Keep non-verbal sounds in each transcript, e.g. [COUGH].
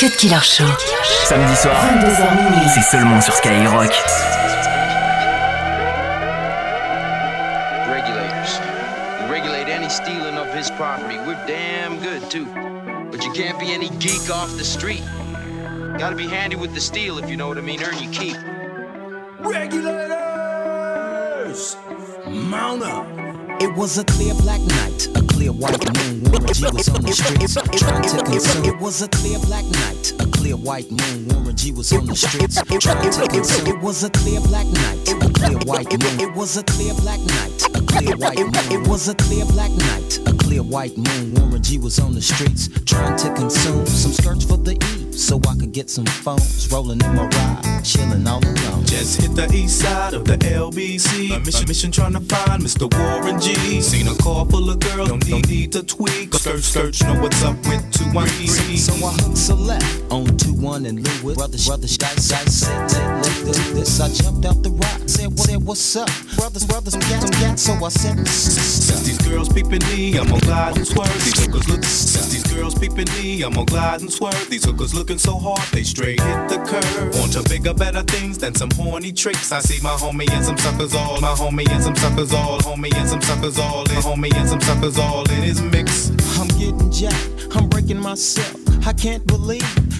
Cut Killer Show. Samedi soir, c'est seulement sur Skyrock. Regulators. We regulate any stealing of his property. We're damn good too. But you can't be any geek off the street. Gotta be handy with the steel if you know what I mean. Earn your keep. Regulators! Mount up! It was a clear black night, a clear white moon. Warren G was on the streets trying to consume. It was a clear black night, a clear white moon. Warren G was on the streets trying to consume. It was a clear black night, a clear white moon. It was a clear black night, a clear white moon. It was a clear black night, a clear white moon. Warren G was on the streets trying to consume some skirts for the E so I could get some phones rolling in my ride, chilling all alone. Just hit the east side of the LBC. A mission, mission trying to find Mr. Warren G. Seen a car full of girls, don't need, need to tweak. Skirt, skirt, know what's up with 213. So I hooked a left on 21 and Lewis. Brothers, brothers, dice, dice, sit, let, this. I jumped out the rock, said, what, said, what's up? Brothers, brothers, some gas, some gas. So I said, Since these girls peeping me, I'm gonna glide and swerve. These hookers look, since these girls peeping me, I'm gonna glide and swerve. These hookers looking so hard, they straight hit the curve. Want to bigger, better things than some horny tricks. I see my homie and some suckers all, my homie and some suckers all, homie and some suckers all, in, homie and some suckers all in his mix. I'm getting jacked, I'm breaking myself. I can't believe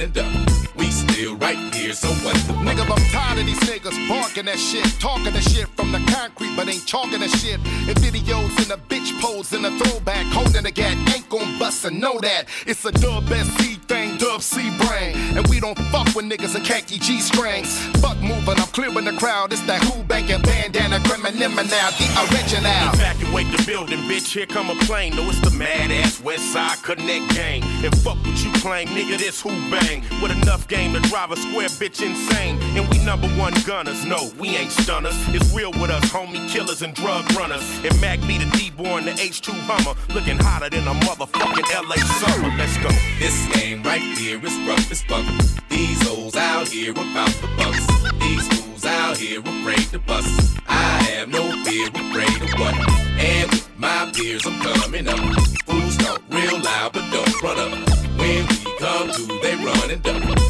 and duck. We still right here, so what? Nigga, I'm tired of these niggas barking that shit, talking that shit from the concrete, but ain't talking that shit. In videos in a bitch pose in a throwback, holding the gat, ain't gon' bust and know that. It's a dub SC thing, dub C brain. And we don't fuck with niggas in khaki G strings. Fuck moving, I'm clearing the crowd. It's that who banking bandana, criminal now, the original. Evacuate the building, bitch. Here come a plane. No, it's the mad ass West Side Connect gang. And fuck what you claim, nigga. This who bang with enough game to drive a square bitch insane. And we number one gunners. No, we ain't stunners. It's real with us, homie killers and drug runners. And Mac be the D-born, the H2 Hummer, looking hotter than a motherfucking LA summer. Let's go. This game right here is rough as fuck. These hoes out here about the bucks. These fools out here afraid to bust. I have no fear, afraid of what? And with my peers, I'm coming up. Fools talk real loud, but don't run up. When we come through, they run and duck.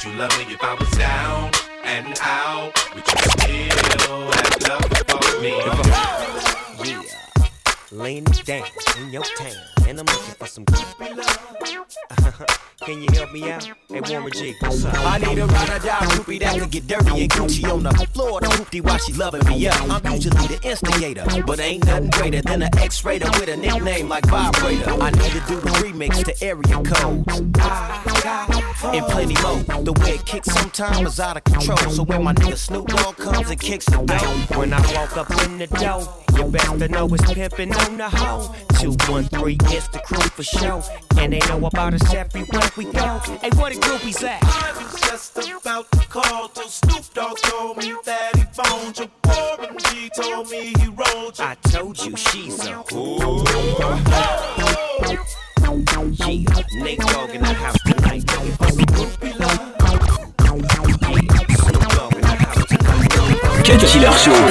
Would you love me if I was down and out? Would you still have love for me? Yeah, laying down in your town, and I'm looking for some groupie love. [LAUGHS] Can you help me out? Hey, Warren G, what's up? I need a ride or die groupie that can get dirty and Gucci on the floor. The hoopty while she loving me up. I'm usually the instigator, but ain't nothing greater than an X-rater with a nickname like Vibrator. I need to do the remix to area codes. And plenty more. The way it kicks sometimes is out of control. So when my nigga Snoop Dogg comes and kicks the dough, When I walk up in the door, you best to know it's pimpin' on the hoe. 213 is the crew for show. And they know about us everywhere we go. Hey, where the groupies at? I was just about to call till Snoop Dogg told me that he phoned you. Warren G told me he rolled you. I told you she's a ooh.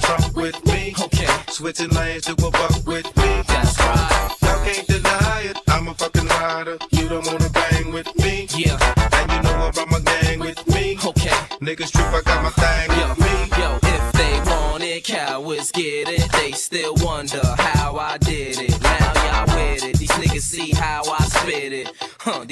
Trunk with me. okay, Switching lanes to a buck with me. that's right. Y'all can't deny it. I'm a fucking rider. You don't wanna bang with me. Yeah, And you know I brought my gang with me. okay. Niggas trip, I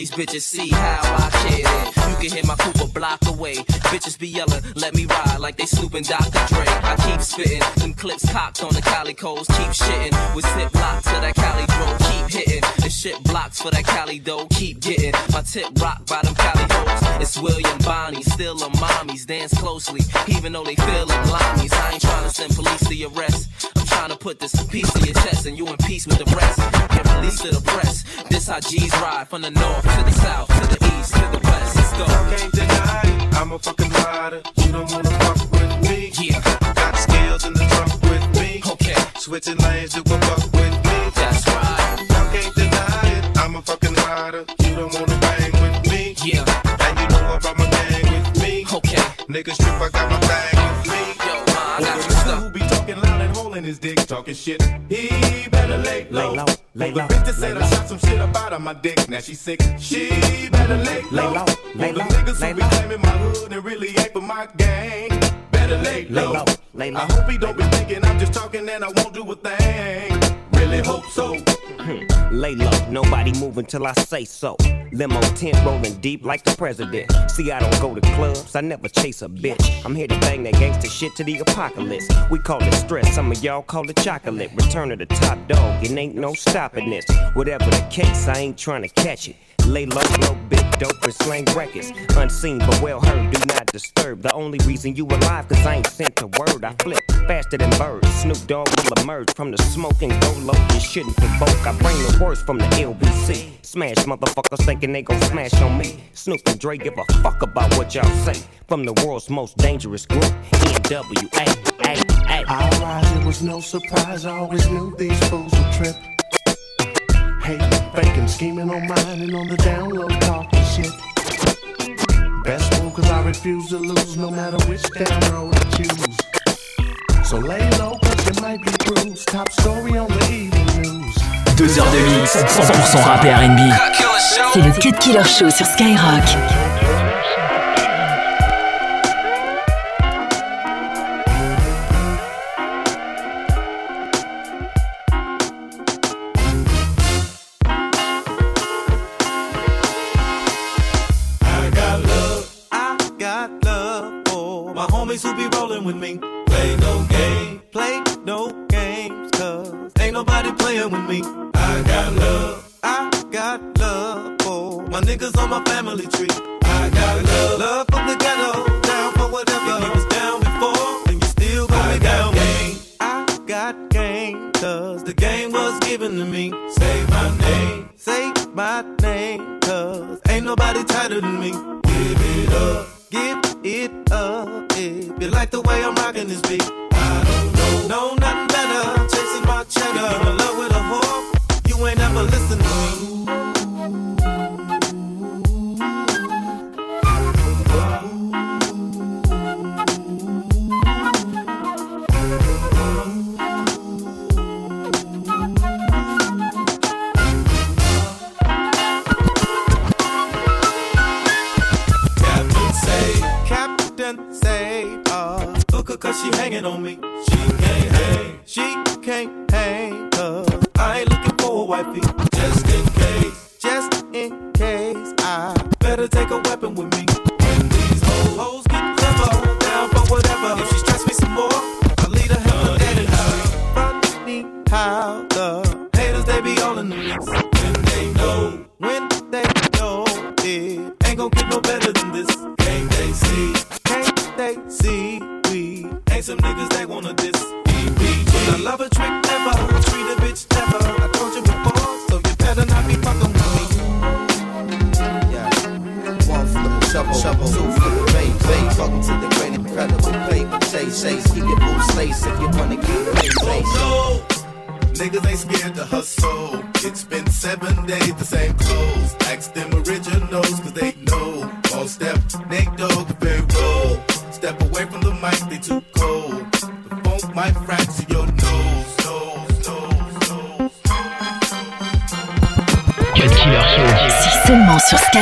these bitches see how I. You can hear my coupe a block away. Bitches be yelling, let me ride like they snooping Dr. Dre. I keep spitting, them clips cocked on the Cali calicos. Keep shitting with zip lock to that Cali bro. Keep hitting, the shit blocks for that Cali dough. Keep getting my tip rocked by them Cali hoes. It's William Bonney, still a mommies. Dance closely, even though they feel like limeys. I ain't trying to send police to arrest. I'm trying to put this piece to your chest and you in peace with the rest. Get released to the press. This how G's ride from the north to the south to the east to the west. Let's go. Can't deny it. I'm a fucking rider. You don't wanna fuck with me. Yeah, Got scales in the trunk with me. okay, Switching lanes to a buck with me. that's right. Y'all can't deny it. I'm a fucking rider. You don't wanna bang with me. Yeah, And you know I brought my gang with me. okay. Niggas trip, I got my thing with me. Yo, ma, I got Well, some stuff. who be talking loud and holding his dick, talking shit. He better lay low. Lay low, lay low, The bitch that said I shot some shit up out of my dick. Now she sick. She better lay low. Lay low, lay low, niggas lay who be claiming my hood and really ain't for my gang. Better lay Lay low. low, lay low. I hope he don't be thinking I'm just talking and I won't do a thing. Really hope so. [LAUGHS] Lay low, nobody move until I say so. Limo tent rolling deep like the president. See, I don't go to clubs, I never chase a bitch. I'm here to bang that gangster shit to the apocalypse. We call it stress, some of y'all call it chocolate. Return of the top dog, it ain't no stopping this. Whatever the case, I ain't trying to catch it. Lay low, blow big dope and slang records. Unseen but well heard, do not disturb. The only reason you alive, cause I ain't sent a word. I flip faster than birds. Snoop Dogg will emerge from the smoke and go low. You shouldn't provoke. I bring the worst from the LBC. Smash motherfuckers thinking they gon' smash on me. Snoop and Dre give a fuck about what y'all say. From the world's most dangerous group, NWA. I rise, it was no surprise. I always knew these fools would trip. Hating, faking, scheming on mine and on the download talking shit. Best move, cause I refuse to lose no matter which down road I choose. So lay low, cause you might be bruised. Top story on the evening news. Deux heures de mix, 100% rap et R&B. C'est le Cut Killer Show sur Skyrock. I got love for my with me. Play no game, play no games, cause ain't nobody playing with me. I got love, I got love for my niggas on my family tree. I got love, love from the ghetto, down for whatever. You was down before, and you still be down game. I got game, cause the game was given to me. Say my name, say my name, cause ain't nobody tighter than me. Give it up, give it up. If you like the way I'm rocking this beat, I don't know, know nothing better. Chasing my cheddar, in love with a whore. You ain't ever listen to me. Say, uh, look her cause she hanging on me. She can't hang, she can't hang, cause I ain't looking for a wifey. Just in case, just in case, I better take a weapon with me. Niggas ain't scared to hustle. It's been seven days, the same clothes. Ask them was just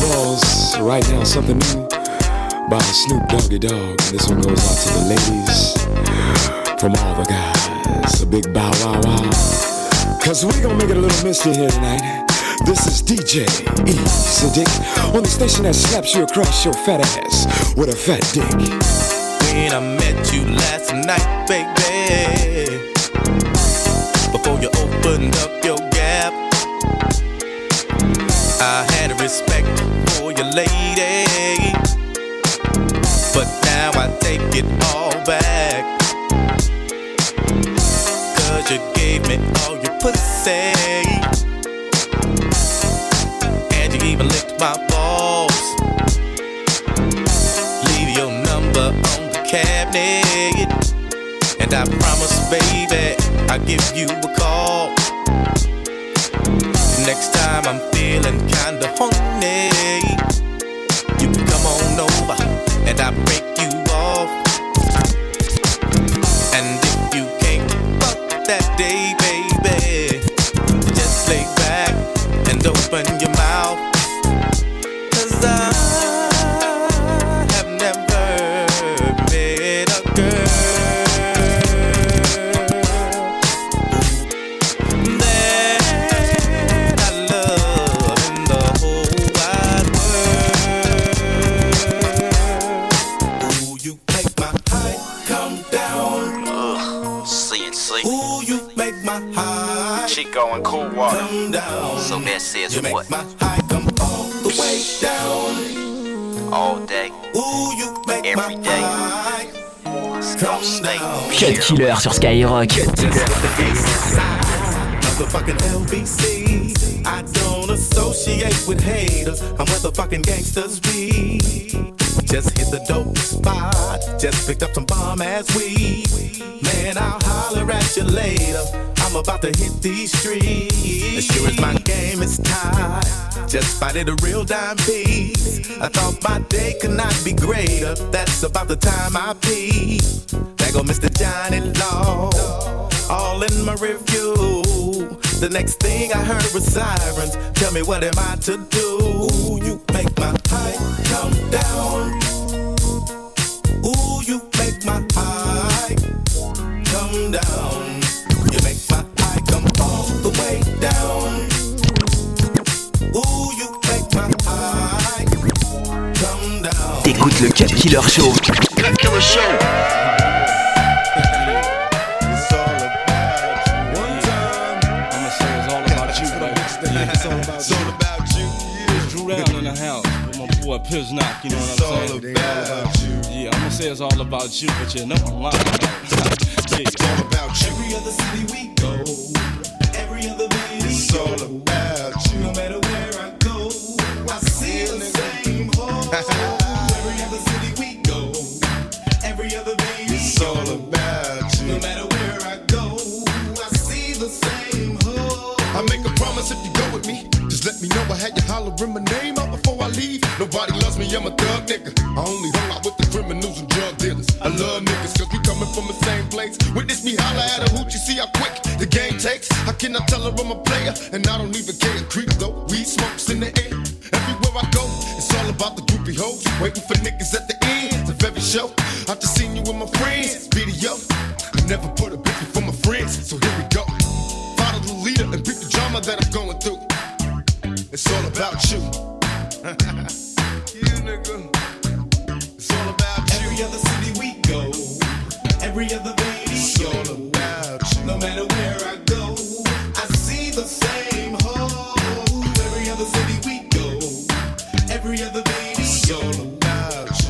Balls right now, something new by Snoop Doggy Dogg. This one goes out to the ladies from all the guys. A big bow wow wow. Cause we gonna make it a little misty here tonight. This is DJ E. Sadiq on the station that slaps you across your fat ass with a fat dick. When I met you last night, baby. Before you opened up your gap, I had respect for your lady. But now I take it all back. Gave me all your pussy. And you even licked my balls. Leave your number on the cabinet. And I promise, baby, I'll give you a call. Next time I'm feeling kinda horny, you can come on over and I'll break Chico and Coolwadda. come down. So that says You make what? my high come all the way down. All day, Ooh, you make every my day. high Don't stay Cut Killer sur Skyrock. Motherfucking LBC. I don't associate with haters. I'm where the fucking gangsters be. Just hit the dope spot. Just picked up some bomb ass weed. Man, I'll holler at you later. I'm about to hit these streets. As sure as my game is tied, just spotted a real dime piece. I thought my day could not be greater. That's about the time I pee. There go Mr. Johnny Law, all in my review. The next thing I heard was sirens. Tell me what am I to do? You make my hype. Killer Show. Cut Killer Show. boy Piznock, you know what I'm saying? Yeah, I'ma say it's all about you, but you know I'm lying. yeah. in the air. Everywhere I go, it's all about the groupie hoes. Waiting for niggas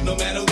no matter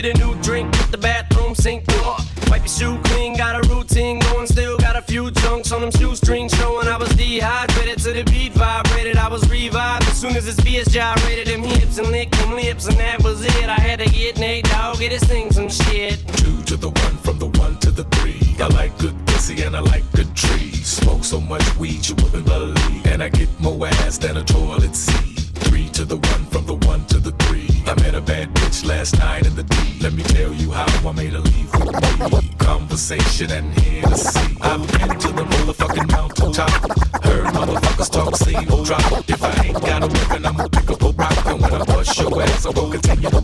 get a new drink, get the bathroom sink door. Wipe your shoe clean, got a routine going still. Got a few chunks on them shoestrings showing I was dehydrated to the beat vibrated. I was revived as soon as this BS gyrated them hips and licked them lips, and that was it. I had to get Nate Dogg. get his thing some shit. Two to the one, from the one to the three. I like good pussy and I like good trees. Smoke so much weed you wouldn't believe. And I get more ass than a toilet seat. last night in the D. Let me tell you how I made a leave Conversation and Conversation and see. I've been to the motherfucking mountaintop. Heard motherfuckers talk, seen no oh, drop. If I ain't got a weapon, I'ma pick up a rock. And when I bust your ass, I will continue to